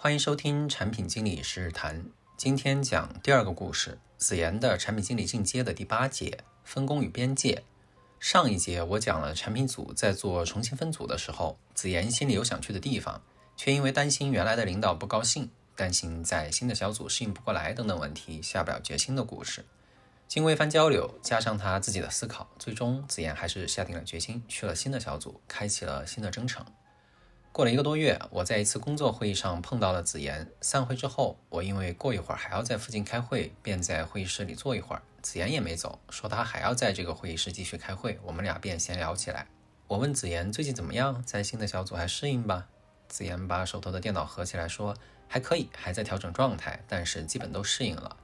欢迎收听产品经理十日谈。今天讲第二个故事，子妍的产品经理进阶的第八节，分工与边界。上一节我讲了产品组在做重新分组的时候，子妍心里有想去的地方，却因为担心原来的领导不高兴，担心在新的小组适应不过来等等问题，下不了决心的故事。经过一番交流，加上他自己的思考，最终子妍还是下定了决心，去了新的小组，开启了新的征程。过了一个多月，我在一次工作会议上碰到了子妍。散会之后，我因为过一会儿还要在附近开会，便在会议室里坐一会儿。子妍也没走，说她还要在这个会议室继续开会，我们俩便闲聊起来。我问子妍最近怎么样，在新的小组还适应吧？子妍把手头的电脑合起来说还可以，还在调整状态，但是基本都适应了。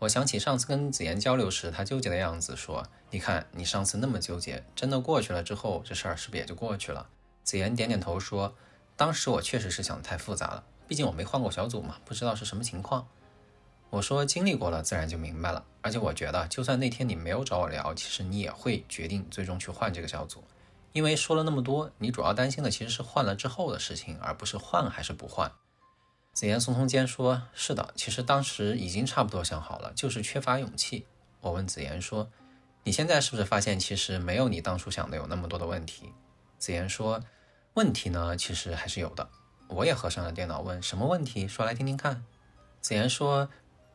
我想起上次跟子妍交流时，她纠结的样子，说：“你看你上次那么纠结，真的过去了之后，这事儿是不是也就过去了？”子妍点点头说。当时我确实是想的太复杂了，毕竟我没换过小组嘛，不知道是什么情况。我说经历过了，自然就明白了。而且我觉得，就算那天你没有找我聊，其实你也会决定最终去换这个小组。因为说了那么多，你主要担心的其实是换了之后的事情，而不是换还是不换。子言耸耸肩说：“是的，其实当时已经差不多想好了，就是缺乏勇气。”我问子言说：“你现在是不是发现，其实没有你当初想的有那么多的问题？”子言说。问题呢，其实还是有的。我也合上了电脑，问什么问题？说来听听看。子言说，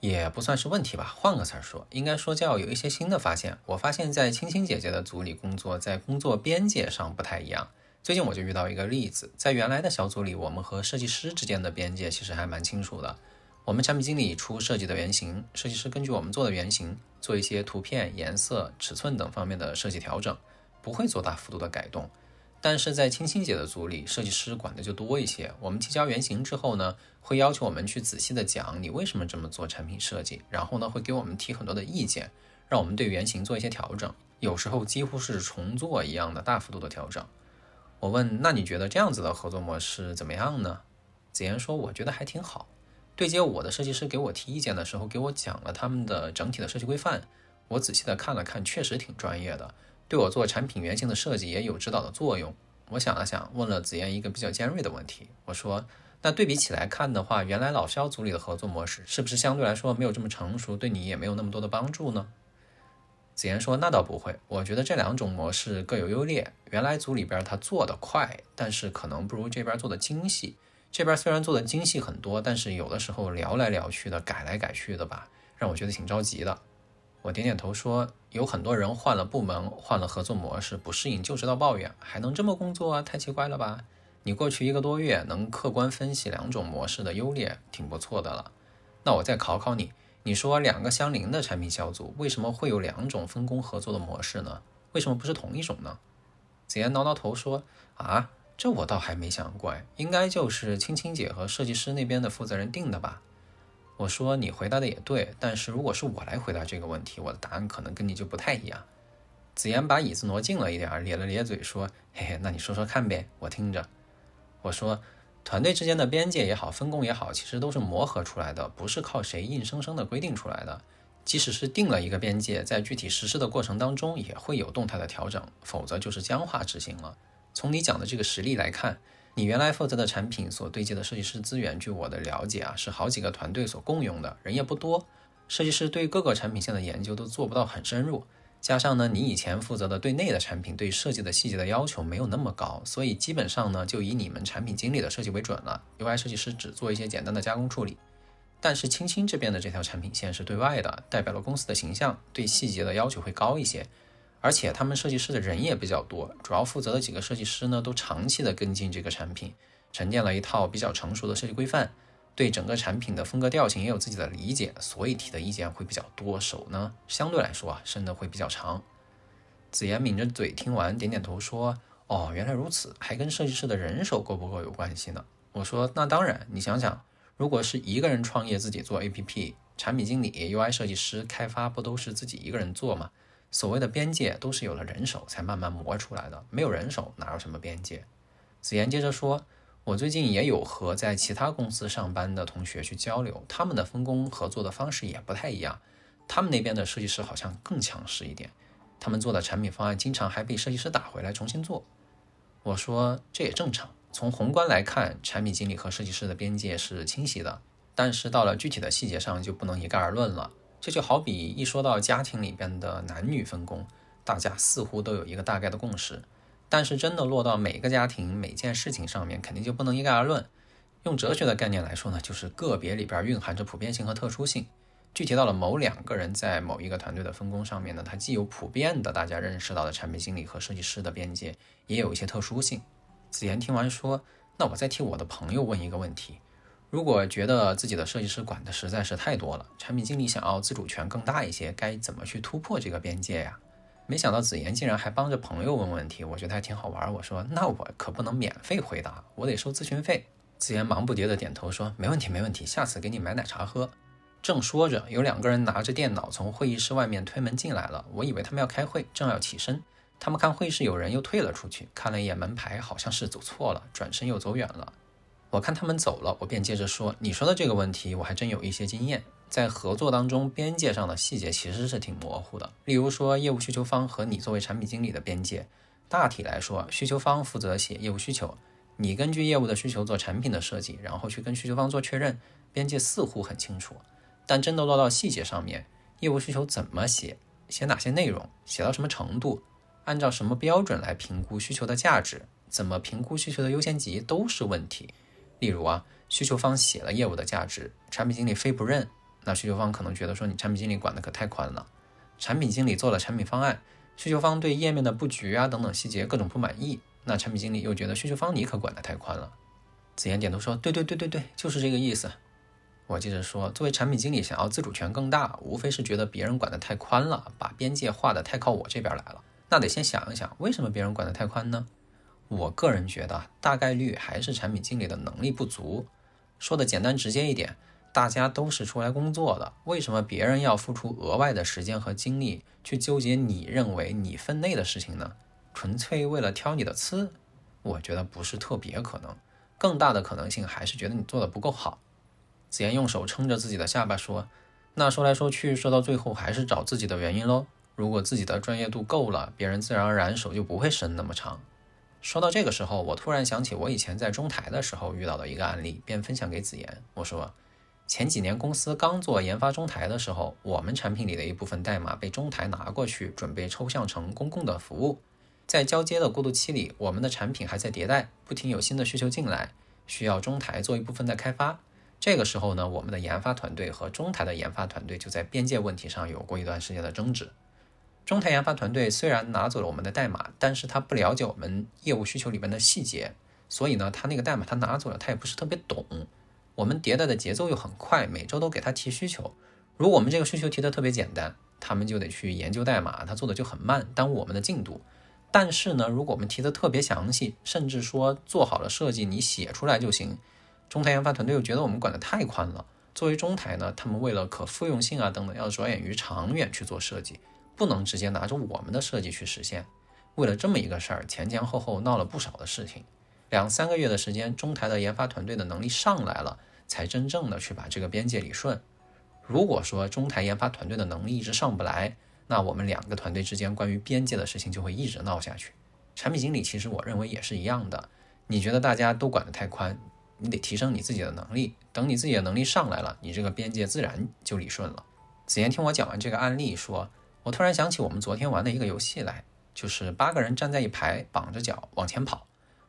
也不算是问题吧，换个词儿说，应该说叫有一些新的发现。我发现，在青青姐姐的组里工作，在工作边界上不太一样。最近我就遇到一个例子，在原来的小组里，我们和设计师之间的边界其实还蛮清楚的。我们产品经理出设计的原型，设计师根据我们做的原型做一些图片、颜色、尺寸等方面的设计调整，不会做大幅度的改动。但是在青青姐的组里，设计师管的就多一些。我们提交原型之后呢，会要求我们去仔细的讲你为什么这么做产品设计，然后呢会给我们提很多的意见，让我们对原型做一些调整。有时候几乎是重做一样的大幅度的调整。我问，那你觉得这样子的合作模式怎么样呢？子言说，我觉得还挺好。对接我的设计师给我提意见的时候，给我讲了他们的整体的设计规范，我仔细的看了看，确实挺专业的。对我做产品原型的设计也有指导的作用。我想了想，问了子妍一个比较尖锐的问题。我说：“那对比起来看的话，原来老肖组里的合作模式是不是相对来说没有这么成熟，对你也没有那么多的帮助呢？”子妍说：“那倒不会，我觉得这两种模式各有优劣。原来组里边他做的快，但是可能不如这边做的精细。这边虽然做的精细很多，但是有的时候聊来聊去的，改来改去的吧，让我觉得挺着急的。”我点点头说：“有很多人换了部门，换了合作模式，不适应就知道抱怨，还能这么工作啊？太奇怪了吧！你过去一个多月能客观分析两种模式的优劣，挺不错的了。那我再考考你，你说两个相邻的产品小组，为什么会有两种分工合作的模式呢？为什么不是同一种呢？”子妍挠挠头说：“啊，这我倒还没想过，应该就是青青姐和设计师那边的负责人定的吧。”我说你回答的也对，但是如果是我来回答这个问题，我的答案可能跟你就不太一样。子妍把椅子挪近了一点，咧了咧嘴说：“嘿嘿，那你说说看呗，我听着。”我说，团队之间的边界也好，分工也好，其实都是磨合出来的，不是靠谁硬生生的规定出来的。即使是定了一个边界，在具体实施的过程当中，也会有动态的调整，否则就是僵化执行了。从你讲的这个实例来看。你原来负责的产品所对接的设计师资源，据我的了解啊，是好几个团队所共用的，人也不多，设计师对各个产品线的研究都做不到很深入。加上呢，你以前负责的对内的产品对设计的细节的要求没有那么高，所以基本上呢，就以你们产品经理的设计为准了，UI 设计师只做一些简单的加工处理。但是青青这边的这条产品线是对外的，代表了公司的形象，对细节的要求会高一些。而且他们设计师的人也比较多，主要负责的几个设计师呢，都长期的跟进这个产品，沉淀了一套比较成熟的设计规范，对整个产品的风格调性也有自己的理解，所以提的意见会比较多，手呢相对来说啊伸的会比较长。子言抿着嘴听完，点点头说：“哦，原来如此，还跟设计师的人手够不够有关系呢？”我说：“那当然，你想想，如果是一个人创业自己做 APP，产品经理、UI 设计师、开发不都是自己一个人做吗？”所谓的边界都是有了人手才慢慢磨出来的，没有人手哪有什么边界？子言接着说：“我最近也有和在其他公司上班的同学去交流，他们的分工合作的方式也不太一样。他们那边的设计师好像更强势一点，他们做的产品方案经常还被设计师打回来重新做。”我说：“这也正常，从宏观来看，产品经理和设计师的边界是清晰的，但是到了具体的细节上就不能一概而论了。这就好比一说到家庭里边的男女分工，大家似乎都有一个大概的共识，但是真的落到每个家庭每件事情上面，肯定就不能一概而论。用哲学的概念来说呢，就是个别里边蕴含着普遍性和特殊性。具体到了某两个人在某一个团队的分工上面呢，它既有普遍的大家认识到的产品经理和设计师的边界，也有一些特殊性。子言听完说：“那我再替我的朋友问一个问题。”如果觉得自己的设计师管的实在是太多了，产品经理想要自主权更大一些，该怎么去突破这个边界呀？没想到子言竟然还帮着朋友问问题，我觉得还挺好玩。我说那我可不能免费回答，我得收咨询费。子言忙不迭的点头说没问题没问题，下次给你买奶茶喝。正说着，有两个人拿着电脑从会议室外面推门进来了，我以为他们要开会，正要起身，他们看会议室有人又退了出去，看了一眼门牌，好像是走错了，转身又走远了。我看他们走了，我便接着说：“你说的这个问题，我还真有一些经验。在合作当中，边界上的细节其实是挺模糊的。例如说，业务需求方和你作为产品经理的边界，大体来说，需求方负责写业务需求，你根据业务的需求做产品的设计，然后去跟需求方做确认，边界似乎很清楚。但真的落到细节上面，业务需求怎么写，写哪些内容，写到什么程度，按照什么标准来评估需求的价值，怎么评估需求的优先级，都是问题。”例如啊，需求方写了业务的价值，产品经理非不认，那需求方可能觉得说你产品经理管的可太宽了。产品经理做了产品方案，需求方对页面的布局啊等等细节各种不满意，那产品经理又觉得需求方你可管的太宽了。子言点头说：“对对对对对，就是这个意思。”我接着说：“作为产品经理，想要自主权更大，无非是觉得别人管的太宽了，把边界画的太靠我这边来了。那得先想一想，为什么别人管的太宽呢？”我个人觉得，大概率还是产品经理的能力不足。说的简单直接一点，大家都是出来工作的，为什么别人要付出额外的时间和精力去纠结你认为你分内的事情呢？纯粹为了挑你的刺？我觉得不是特别可能，更大的可能性还是觉得你做的不够好。子言用手撑着自己的下巴说：“那说来说去，说到最后还是找自己的原因喽。如果自己的专业度够了，别人自然而然手就不会伸那么长。”说到这个时候，我突然想起我以前在中台的时候遇到的一个案例，便分享给子言。我说，前几年公司刚做研发中台的时候，我们产品里的一部分代码被中台拿过去，准备抽象成公共的服务。在交接的过渡期里，我们的产品还在迭代，不停有新的需求进来，需要中台做一部分的开发。这个时候呢，我们的研发团队和中台的研发团队就在边界问题上有过一段时间的争执。中台研发团队虽然拿走了我们的代码，但是他不了解我们业务需求里面的细节，所以呢，他那个代码他拿走了，他也不是特别懂。我们迭代的节奏又很快，每周都给他提需求。如果我们这个需求提的特别简单，他们就得去研究代码，他做的就很慢，耽误我们的进度。但是呢，如果我们提的特别详细，甚至说做好了设计，你写出来就行，中台研发团队又觉得我们管的太宽了。作为中台呢，他们为了可复用性啊等等，要着眼于长远去做设计。不能直接拿着我们的设计去实现。为了这么一个事儿，前前后后闹了不少的事情。两三个月的时间，中台的研发团队的能力上来了，才真正的去把这个边界理顺。如果说中台研发团队的能力一直上不来，那我们两个团队之间关于边界的事情就会一直闹下去。产品经理其实我认为也是一样的。你觉得大家都管得太宽，你得提升你自己的能力。等你自己的能力上来了，你这个边界自然就理顺了。子言听我讲完这个案例说。我突然想起我们昨天玩的一个游戏来，就是八个人站在一排，绑着脚往前跑。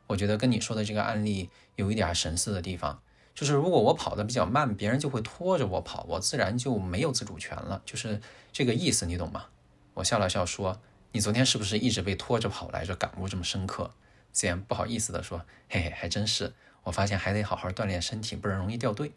我觉得跟你说的这个案例有一点神似的地方，就是如果我跑得比较慢，别人就会拖着我跑，我自然就没有自主权了，就是这个意思，你懂吗？我笑了笑说：“你昨天是不是一直被拖着跑来着？感悟这么深刻？”自然不好意思地说：“嘿嘿，还真是。我发现还得好好锻炼身体，不然容易掉队。”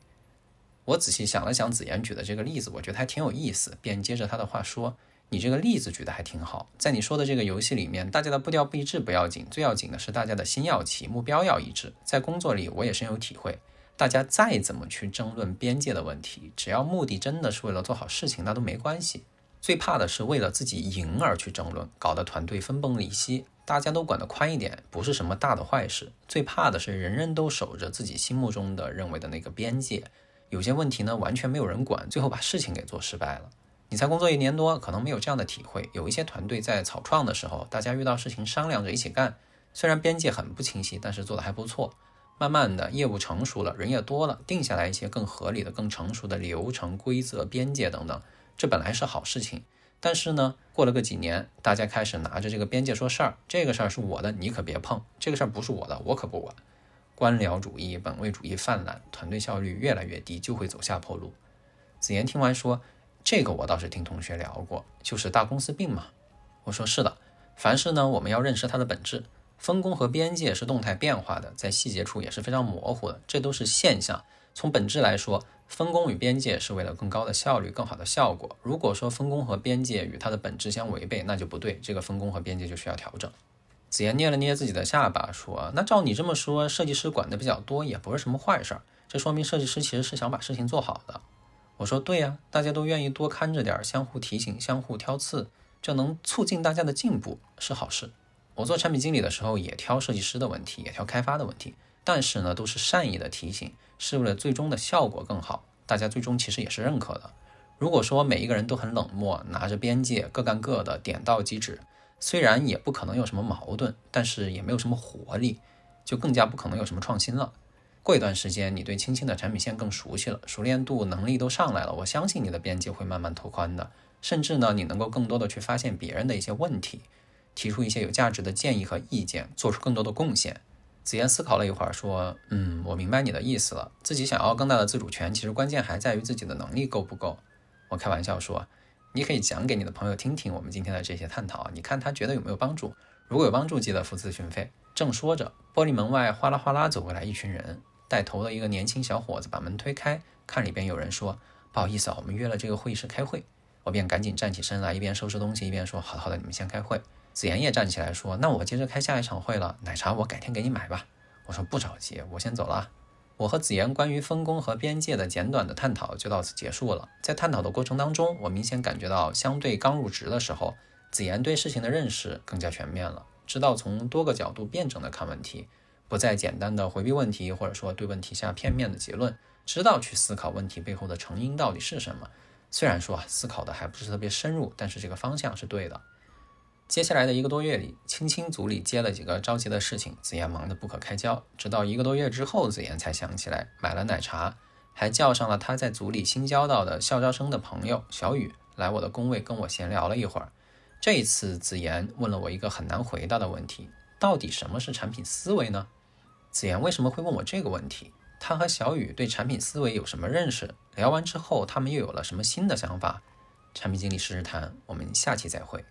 我仔细想了想子言举的这个例子，我觉得还挺有意思，便接着他的话说。你这个例子举的还挺好，在你说的这个游戏里面，大家的步调不一致不要紧，最要紧的是大家的心要齐，目标要一致。在工作里，我也深有体会，大家再怎么去争论边界的问题，只要目的真的是为了做好事情，那都没关系。最怕的是为了自己赢而去争论，搞得团队分崩离析。大家都管得宽一点，不是什么大的坏事。最怕的是人人都守着自己心目中的认为的那个边界，有些问题呢完全没有人管，最后把事情给做失败了。你才工作一年多，可能没有这样的体会。有一些团队在草创的时候，大家遇到事情商量着一起干，虽然边界很不清晰，但是做的还不错。慢慢的业务成熟了，人也多了，定下来一些更合理的、更成熟的流程、规则、边界等等，这本来是好事情。但是呢，过了个几年，大家开始拿着这个边界说事儿，这个事儿是我的，你可别碰；这个事儿不是我的，我可不管。官僚主义、本位主义泛滥，团队效率越来越低，就会走下坡路。子言听完说：“这个我倒是听同学聊过，就是大公司病嘛。”我说：“是的，凡事呢，我们要认识它的本质。”分工和边界是动态变化的，在细节处也是非常模糊的，这都是现象。从本质来说，分工与边界是为了更高的效率、更好的效果。如果说分工和边界与它的本质相违背，那就不对，这个分工和边界就需要调整。子言捏了捏自己的下巴，说：“那照你这么说，设计师管的比较多，也不是什么坏事儿。这说明设计师其实是想把事情做好的。”我说：“对呀，大家都愿意多看着点，相互提醒、相互挑刺，这能促进大家的进步，是好事。”我做产品经理的时候，也挑设计师的问题，也挑开发的问题，但是呢，都是善意的提醒，是为了最终的效果更好。大家最终其实也是认可的。如果说每一个人都很冷漠，拿着边界各干各的，点到即止，虽然也不可能有什么矛盾，但是也没有什么活力，就更加不可能有什么创新了。过一段时间，你对青青的产品线更熟悉了，熟练度、能力都上来了，我相信你的边界会慢慢拓宽的，甚至呢，你能够更多的去发现别人的一些问题。提出一些有价值的建议和意见，做出更多的贡献。子言思考了一会儿，说：“嗯，我明白你的意思了。自己想要更大的自主权，其实关键还在于自己的能力够不够。”我开玩笑说：“你可以讲给你的朋友听听我们今天的这些探讨，你看他觉得有没有帮助？如果有帮助，记得付咨询费。”正说着，玻璃门外哗啦哗啦走过来一群人，带头的一个年轻小伙子把门推开，看里边有人说：“不好意思啊，我们约了这个会议室开会。”我便赶紧站起身来，一边收拾东西，一边说：“好的好的，你们先开会。”子妍也站起来说：“那我接着开下一场会了，奶茶我改天给你买吧。”我说：“不着急，我先走了。”我和子妍关于分工和边界的简短的探讨就到此结束了。在探讨的过程当中，我明显感觉到，相对刚入职的时候，子妍对事情的认识更加全面了，知道从多个角度辩证的看问题，不再简单的回避问题，或者说对问题下片面的结论，知道去思考问题背后的成因到底是什么。虽然说啊思考的还不是特别深入，但是这个方向是对的。接下来的一个多月里，青青组里接了几个着急的事情，子妍忙得不可开交。直到一个多月之后，子妍才想起来买了奶茶，还叫上了他在组里新交到的校招生的朋友小雨来我的工位跟我闲聊了一会儿。这一次，子妍问了我一个很难回答的问题：到底什么是产品思维呢？子妍为什么会问我这个问题？他和小雨对产品思维有什么认识？聊完之后，他们又有了什么新的想法？产品经理试试谈，我们下期再会。